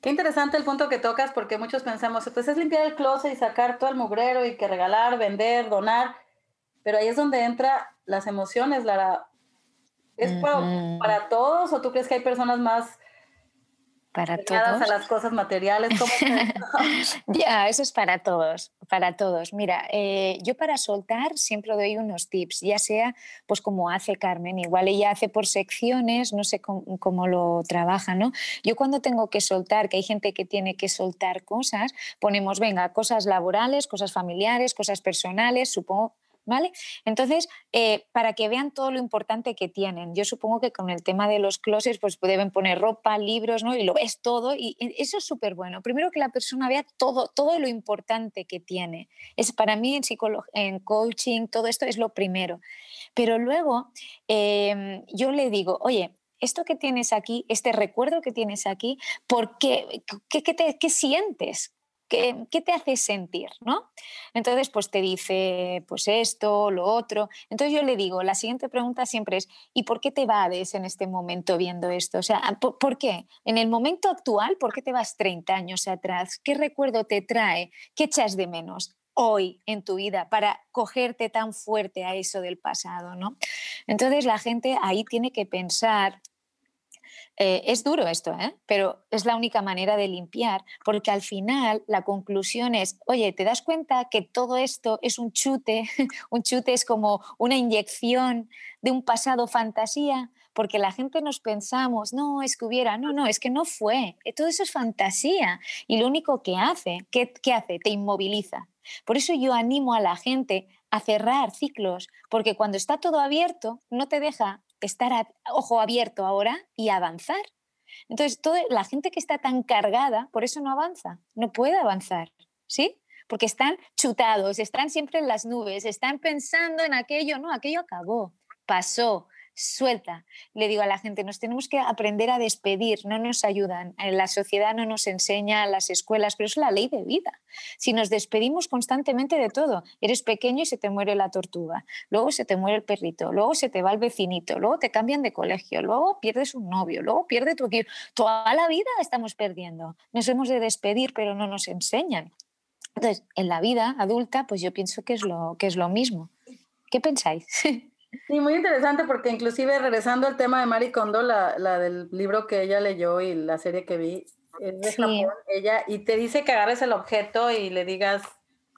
Qué interesante el punto que tocas porque muchos pensamos, pues es limpiar el closet y sacar todo el mugrero y que regalar, vender, donar, pero ahí es donde entra las emociones, Lara. ¿Es para, para, todos o tú crees que hay personas más para todos. a las cosas materiales. ya, eso es para todos, para todos. Mira, eh, yo para soltar siempre doy unos tips, ya sea pues como hace Carmen, igual ella hace por secciones, no sé cómo, cómo, lo trabaja, ¿no? Yo cuando tengo que soltar, que hay gente que tiene que soltar cosas, ponemos, venga, cosas laborales, cosas familiares, cosas personales, supongo ¿vale? Entonces, eh, para que vean todo lo importante que tienen, yo supongo que con el tema de los closets, pues deben poner ropa, libros, ¿no? Y lo ves todo y eso es súper bueno. Primero que la persona vea todo, todo lo importante que tiene. Es para mí en, en coaching, todo esto es lo primero. Pero luego em, yo le digo, oye, esto que tienes aquí, este recuerdo que tienes aquí, ¿por qué? ¿Qué, qué, qué sientes? ¿Qué, te hace sentir? ¿no? Entonces, pues te dice, pues esto, lo otro. Entonces yo le digo, la siguiente pregunta siempre es, ¿y por qué te vades en este momento viendo esto? O sea, ¿por, qué? En el momento actual, ¿por qué te vas 30 años atrás? ¿Qué recuerdo te trae? ¿Qué echas de menos? hoy en tu vida para cogerte tan fuerte a eso del pasado, ¿no? Entonces la gente ahí tiene que pensar eh, es duro esto, ¿eh? pero es la única manera de limpiar, porque al final la conclusión es, oye, ¿te das cuenta que todo esto es un chute? un chute es como una inyección de un pasado fantasía, porque la gente nos pensamos, no, es que hubiera, no, no, es que no fue, eh, todo eso es fantasía y lo único que hace, ¿qué, qué hace? Te inmoviliza. Por eso yo animo a la gente a cerrar ciclos, porque cuando está todo abierto no te deja estar ojo abierto ahora y avanzar. Entonces, toda la gente que está tan cargada, por eso no avanza, no puede avanzar, ¿sí? Porque están chutados, están siempre en las nubes, están pensando en aquello, no, aquello acabó, pasó, suelta. Le digo a la gente, nos tenemos que aprender a despedir, no nos ayudan. La sociedad no nos enseña, las escuelas, pero es la ley de vida. Si nos despedimos constantemente de todo, eres pequeño y se te muere la tortuga, luego se te muere el perrito, luego se te va el vecinito, luego te cambian de colegio, luego pierdes un novio, luego pierdes tu equipo. Toda la vida estamos perdiendo. Nos hemos de despedir, pero no nos enseñan. Entonces, en la vida adulta, pues yo pienso que es lo, que es lo mismo. ¿Qué pensáis? Sí, muy interesante porque inclusive regresando al tema de Marie Kondo, la, la del libro que ella leyó y la serie que vi, es de Japón, ella, y te dice que agarres el objeto y le digas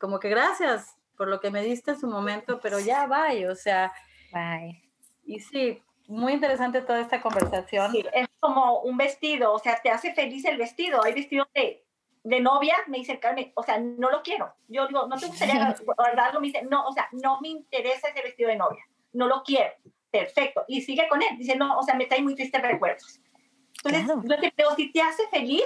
como que gracias por lo que me diste en su momento, pero ya bye, o sea. Bye. Y sí, muy interesante toda esta conversación. Sí, es como un vestido, o sea, te hace feliz el vestido. Hay vestidos de, de novia, me dice Carmen, o sea, no lo quiero. Yo digo, no te gustaría guardarlo, me dice, no, o sea, no me interesa ese vestido de novia no lo quiero. Perfecto. Y sigue con él. Dice, no, o sea, me trae muy tristes recuerdos. Entonces, yo te digo, si te hace feliz,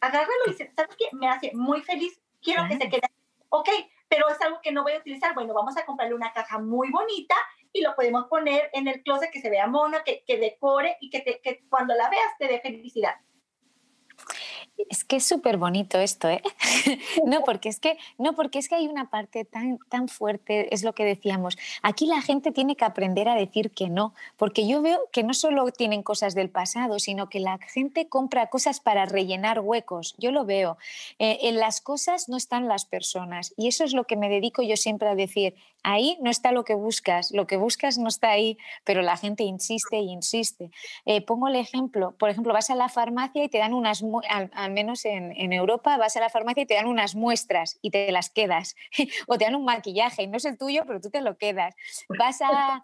agárralo y dice, ¿sabes qué? Me hace muy feliz. Quiero que se quede. Ok, pero es algo que no voy a utilizar. Bueno, vamos a comprarle una caja muy bonita y lo podemos poner en el closet que se vea mono, que, que decore y que, te, que cuando la veas te dé felicidad. Es que es súper bonito esto, ¿eh? no, porque es que, no, porque es que hay una parte tan, tan fuerte, es lo que decíamos. Aquí la gente tiene que aprender a decir que no, porque yo veo que no solo tienen cosas del pasado, sino que la gente compra cosas para rellenar huecos. Yo lo veo. Eh, en las cosas no están las personas. Y eso es lo que me dedico yo siempre a decir. Ahí no está lo que buscas, lo que buscas no está ahí, pero la gente insiste y insiste. Eh, pongo el ejemplo, por ejemplo, vas a la farmacia y te dan unas, al, menos en, Europa, vas a la farmacia y te dan unas muestras y te las quedas, o te dan un maquillaje, no es el tuyo, pero tú te lo quedas. Vas a,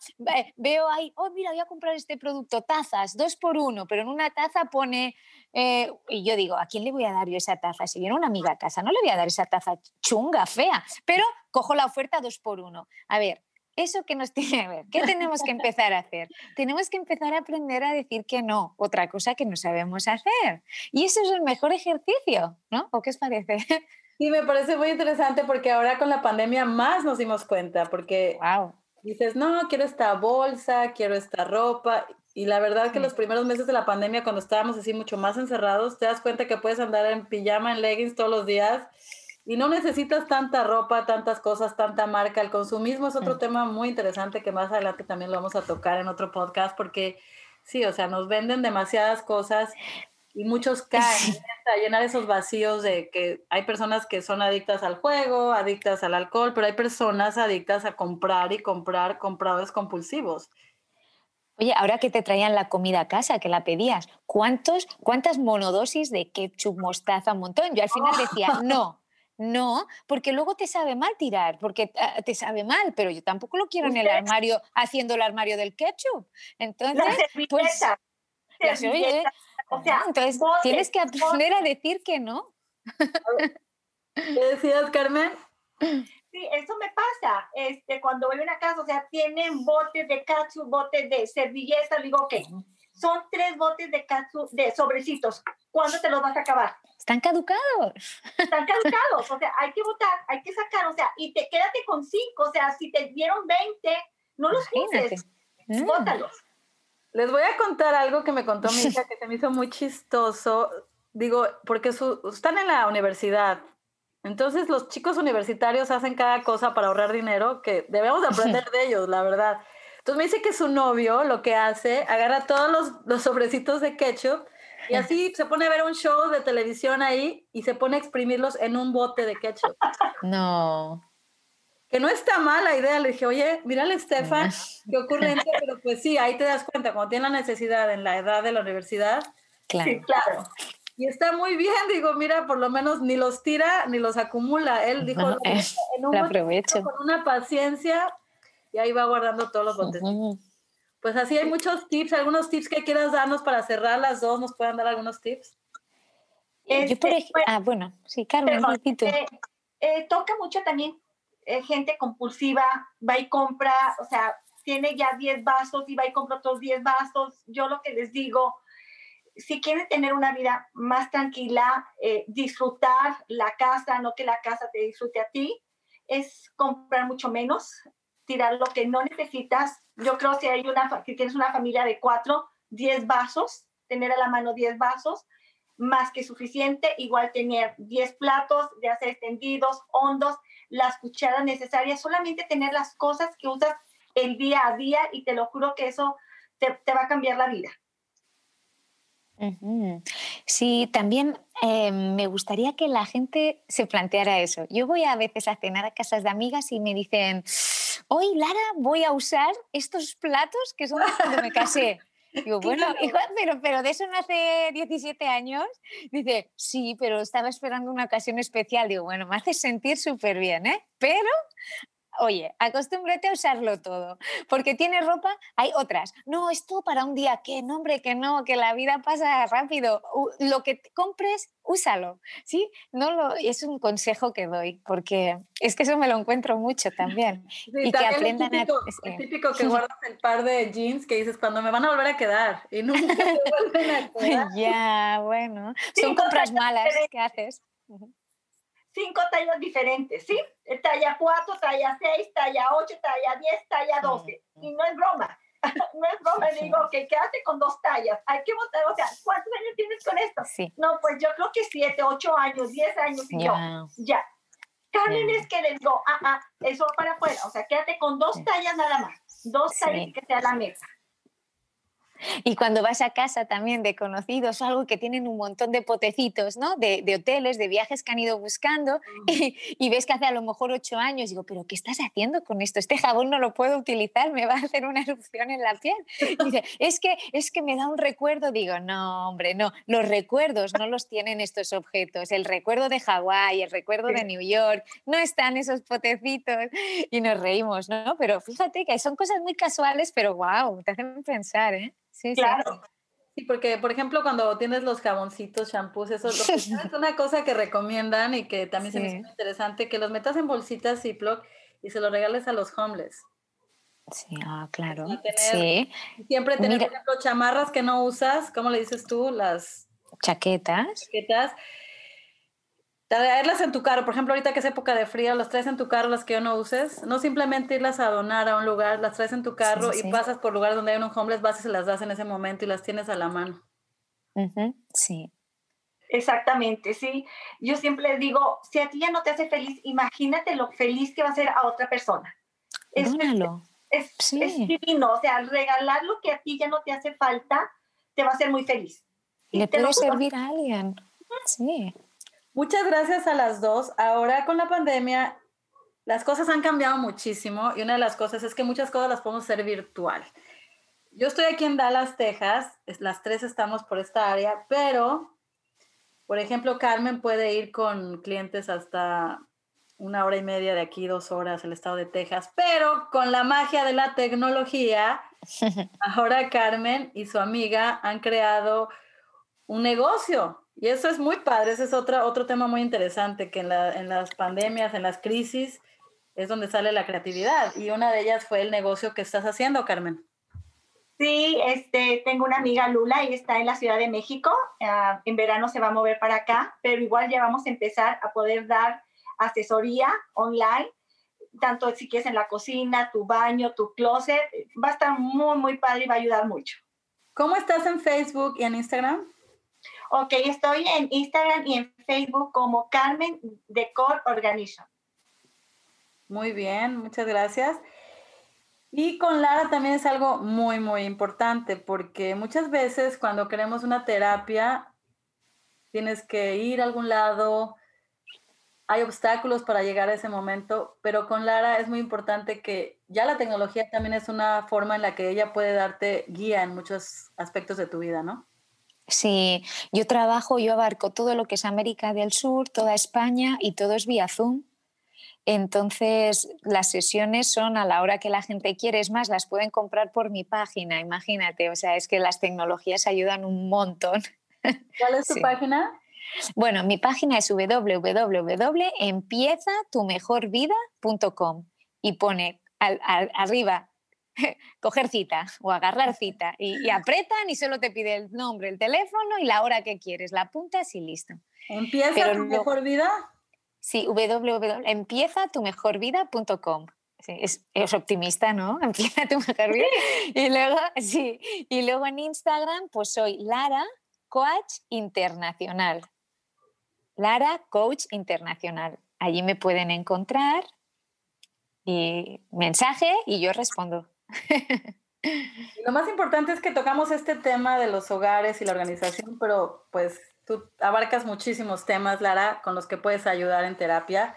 veo ahí, oh, mira, voy a comprar este producto, tazas, dos por uno, pero en una taza pone eh, y yo digo, ¿a quién le voy a dar yo esa taza? Si viene una amiga a casa, no le voy a dar esa taza chunga, fea, pero cojo la oferta dos por uno. A ver, ¿eso qué nos tiene que ver? ¿Qué tenemos que empezar a hacer? Tenemos que empezar a aprender a decir que no, otra cosa que no sabemos hacer. Y eso es el mejor ejercicio, ¿no? ¿O qué os parece? Sí, me parece muy interesante porque ahora con la pandemia más nos dimos cuenta, porque wow. dices, no, quiero esta bolsa, quiero esta ropa, y la verdad que los primeros meses de la pandemia, cuando estábamos así mucho más encerrados, te das cuenta que puedes andar en pijama, en leggings todos los días y no necesitas tanta ropa, tantas cosas, tanta marca. El consumismo es otro tema muy interesante que más adelante también lo vamos a tocar en otro podcast porque sí, o sea, nos venden demasiadas cosas y muchos caen a llenar esos vacíos de que hay personas que son adictas al juego, adictas al alcohol, pero hay personas adictas a comprar y comprar compradores compulsivos. Oye, ahora que te traían la comida a casa, que la pedías, ¿cuántos, ¿cuántas monodosis de ketchup, mostaza, un montón? Yo al final decía, no, no, porque luego te sabe mal tirar, porque ah, te sabe mal, pero yo tampoco lo quiero en el armario, haciendo el armario del ketchup. Entonces, pues... o sea, entonces tienes que aprender a decir que no. ¿Qué decías, Carmen? Sí, eso me pasa. Este, cuando voy a una casa, o sea, tienen botes de katsu, botes de servilleta, digo, ok, son tres botes de katsu, de sobrecitos. ¿Cuándo te los vas a acabar? Están caducados. Están caducados, o sea, hay que botar, hay que sacar, o sea, y te quédate con cinco, o sea, si te dieron 20, no los uses, mm. bótalos. Les voy a contar algo que me contó mi hija que se me hizo muy chistoso. Digo, porque su, están en la universidad, entonces los chicos universitarios hacen cada cosa para ahorrar dinero que debemos aprender de ellos, la verdad. Entonces me dice que su novio lo que hace, agarra todos los, los sobrecitos de ketchup y así se pone a ver un show de televisión ahí y se pone a exprimirlos en un bote de ketchup. No. Que no está mala idea. Le dije, oye, mírale, Stefan, qué ocurrente, pero pues sí, ahí te das cuenta, cuando tiene la necesidad en la edad de la universidad. Claro. Sí, claro. Y está muy bien, digo, mira, por lo menos ni los tira ni los acumula. Él dijo, en un aprovecho. con una paciencia y ahí va guardando todos los botes. Pues así hay muchos tips, algunos tips que quieras darnos para cerrar las dos, nos pueden dar algunos tips. Yo por este, ejemplo, ah, bueno, sí, Carmen, eh, eh, toca mucho también eh, gente compulsiva, va y compra, o sea, tiene ya 10 vasos y va y compra otros 10 vasos. Yo lo que les digo, si quieren tener una vida más tranquila, eh, disfrutar la casa, no que la casa te disfrute a ti, es comprar mucho menos, tirar lo que no necesitas. Yo creo que hay una, si tienes una familia de cuatro, diez vasos, tener a la mano diez vasos, más que suficiente. Igual tener diez platos, ya sea extendidos, hondos, las cucharas necesarias, solamente tener las cosas que usas el día a día y te lo juro que eso te va a cambiar la vida. Sí, también eh, me gustaría que la gente se planteara eso. Yo voy a veces a cenar a casas de amigas y me dicen, hoy Lara voy a usar estos platos que son de cuando me casé. Digo, bueno, pero, pero de eso no hace 17 años. Dice, sí, pero estaba esperando una ocasión especial. Digo, bueno, me hace sentir súper bien, ¿eh? Pero oye, acostúmbrate a usarlo todo, porque tiene ropa, hay otras. No, esto para un día, que no, hombre, que no, que la vida pasa rápido. Lo que compres, úsalo, ¿sí? No lo, es un consejo que doy, porque es que eso me lo encuentro mucho también. y que aprendan es típico, a... Es típico que guardas el par de jeans que dices, cuando me van a volver a quedar, y nunca te vuelven a quedar. ya, bueno, son compras malas que haces cinco tallas diferentes, ¿sí? Talla 4, talla 6, talla 8, talla 10, talla 12. Y no es broma. no es broma, le digo, ok, quédate con dos tallas, hay que votar, o sea, ¿cuántos años tienes con esto? Sí. No, pues yo creo que siete, ocho años, diez años, y yo, ya. Carmen es que les digo, ah, ah, eso va para afuera, o sea, quédate con dos tallas nada más, dos tallas que sea la mesa. Y cuando vas a casa también de conocidos, algo que tienen un montón de potecitos, ¿no? De, hoteles, de viajes que han ido buscando, y, ves que hace a lo mejor ocho años, digo, ¿pero qué estás haciendo con esto? Este jabón no lo puedo utilizar, me va a hacer una erupción en la piel. dice, es que, es que me da un recuerdo. Digo, no, hombre, no, los recuerdos no los tienen estos objetos. El recuerdo de Hawái, el recuerdo de New York, no están esos potecitos. Y nos reímos, ¿no? Pero fíjate que son cosas muy casuales, pero wow, te hacen pensar, ¿eh? Sí, claro. Sí. porque, por ejemplo, cuando tienes los jaboncitos, shampoos, eso es una cosa que recomiendan y que también se me hace interesante, que los metas en bolsitas Ziploc y se los regales a los homeless. Sí, ah, claro. sí. Siempre tener, por ejemplo, chamarras que no usas, ¿cómo le dices tú? Las chaquetas. Chaquetas traerlas en tu carro, por ejemplo, ahorita que es época de frío, las traes en tu carro, las que yo no uses, no simplemente irlas a donar a un lugar, las traes en tu carro y pasas por lugares donde hay un homeless, vas y se las das en ese momento y las tienes a la mano. Sí. Exactamente, sí. Yo siempre digo, si a ti ya no te hace feliz, imagínate lo feliz que va a ser a otra persona. Es, es, es, divino, o sea, regalar lo que a ti ya no te hace falta, te va a hacer muy feliz. Le puede servir a alguien. Sí. Muchas gracias a las dos. Ahora con la pandemia, las cosas han cambiado muchísimo y una de las cosas es que muchas cosas las podemos hacer virtual. Yo estoy aquí en Dallas, Texas, las tres estamos por esta área, pero, por ejemplo, Carmen puede ir con clientes hasta una hora y media de aquí, dos horas, el estado de Texas, pero con la magia de la tecnología, ahora Carmen y su amiga han creado un negocio y eso es muy padre, ese es otro, otro tema muy interesante, que en, la, en las pandemias, en las crisis, es donde sale la creatividad. Y una de ellas fue el negocio que estás haciendo, Carmen. Sí, este, tengo una amiga Lula, y está en la Ciudad de México. Ah, en verano se va a mover para acá, pero igual ya vamos a empezar a poder dar asesoría online, tanto si quieres en la cocina, tu baño, tu closet. Va a estar muy, muy padre y va a ayudar mucho. ¿Cómo estás en Facebook y en Instagram? Ok, estoy en Instagram y en Facebook como Carmen Decor Organization. Muy bien, muchas gracias. Y con Lara también es algo muy, muy importante porque muchas veces cuando queremos una terapia, tienes que ir a algún lado, hay obstáculos para llegar a ese momento, pero con Lara es muy importante que ya la tecnología también es una forma en la que ella puede darte guía en muchos aspectos de tu vida, ¿no? Sí, yo trabajo, yo abarco todo lo que es América del Sur, toda España y todo es vía Zoom. Entonces, las sesiones son a la hora que la gente quiere, es más, las pueden comprar por mi página, imagínate, o sea, es que las tecnologías ayudan un montón. ¿Cuál es tu página? Bueno, mi página es www.empiezatumejorvida.com y pone arriba coger cita o agarrar cita y, apretan y solo te pide el nombre, el teléfono y la hora que quieres. La apuntas y listo. ¿Empieza tu mejor vida? Sí, www.empiezatumejorbida.com. Sí, es, es, optimista, ¿no? Empieza tu mejor vida. Y luego, sí, y luego en Instagram, pues soy Lara Coach Internacional. Lara Coach Internacional. Allí me pueden encontrar y mensaje y yo respondo. Lo más importante es que tocamos este tema de los hogares y la organización, pero pues tú abarcas muchísimos temas, Lara, con los que puedes ayudar en terapia.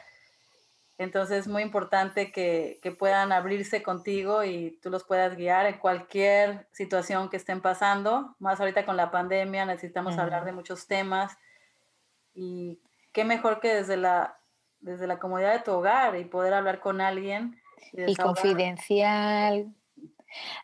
Entonces es muy importante que, puedan abrirse contigo y tú los puedas guiar en cualquier situación que estén pasando. Más ahorita con la pandemia necesitamos hablar de muchos temas. Y qué mejor que desde la, desde la comodidad de tu hogar y poder hablar con alguien. Y, confidencial,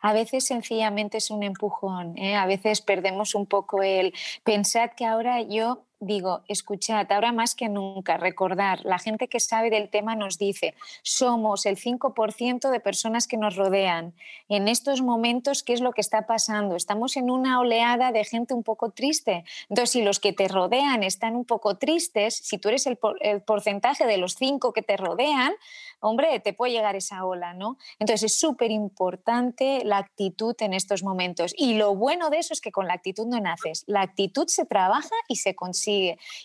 a veces sencillamente es un empujón, ¿eh? a veces perdemos un poco el... Pensad que ahora yo digo, escuchad, ahora más que nunca, recordar, la gente que sabe del tema nos dice, somos el 5% de personas que nos rodean. En estos momentos, ¿qué es lo que está pasando? Estamos en una oleada de gente un poco triste. Entonces, si los que te rodean están un poco tristes, si tú eres el, el porcentaje de los 5 que te rodean, hombre, te puede llegar esa ola, ¿no? Entonces, es súper importante la actitud en estos momentos. Y lo bueno de eso es que con la actitud no naces. La actitud se trabaja y se consigue.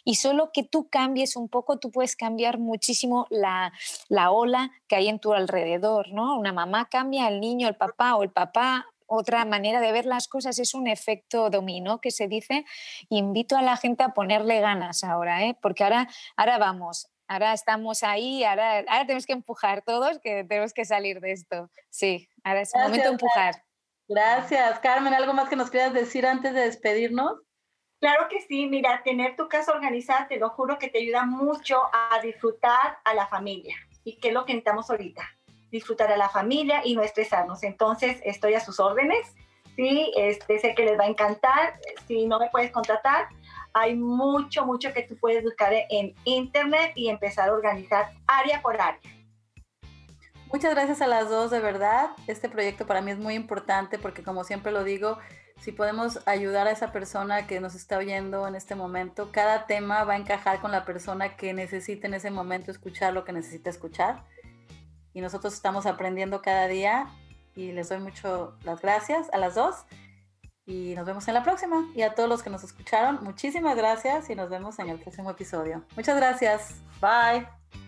Y solo que tú cambies un poco, tú puedes cambiar muchísimo la, ola que hay en tu alrededor, ¿no? Una mamá cambia, el niño, el papá o el papá otra manera de ver las cosas es un efecto dominó que se dice. Invito a la gente a ponerle ganas ahora, ¿eh? porque ahora, ahora vamos, ahora estamos ahí, ahora, ahora tenemos que empujar todos, que tenemos que salir de esto. Sí, ahora es el momento de empujar. Gracias. Carmen, ¿algo más que nos quieras decir antes de despedirnos? Claro que sí, mira, tener tu casa organizada, te lo juro que te ayuda mucho a disfrutar a la familia. ¿Y qué es lo que necesitamos ahorita? Disfrutar a la familia y no estresarnos. Entonces, estoy a sus órdenes. Sí, este, sé que les va a encantar. Si no me puedes contratar, hay mucho, mucho que tú puedes buscar en internet y empezar a organizar área por área. Muchas gracias a las dos, de verdad. Este proyecto para mí es muy importante porque como siempre lo digo, si podemos ayudar a esa persona que nos está oyendo en este momento, cada tema va a encajar con la persona que necesite en ese momento escuchar lo que necesita escuchar. Y nosotros estamos aprendiendo cada día y les doy mucho las gracias a las dos. Y nos vemos en la próxima. Y a todos los que nos escucharon, muchísimas gracias y nos vemos en el próximo episodio. Muchas gracias. Bye.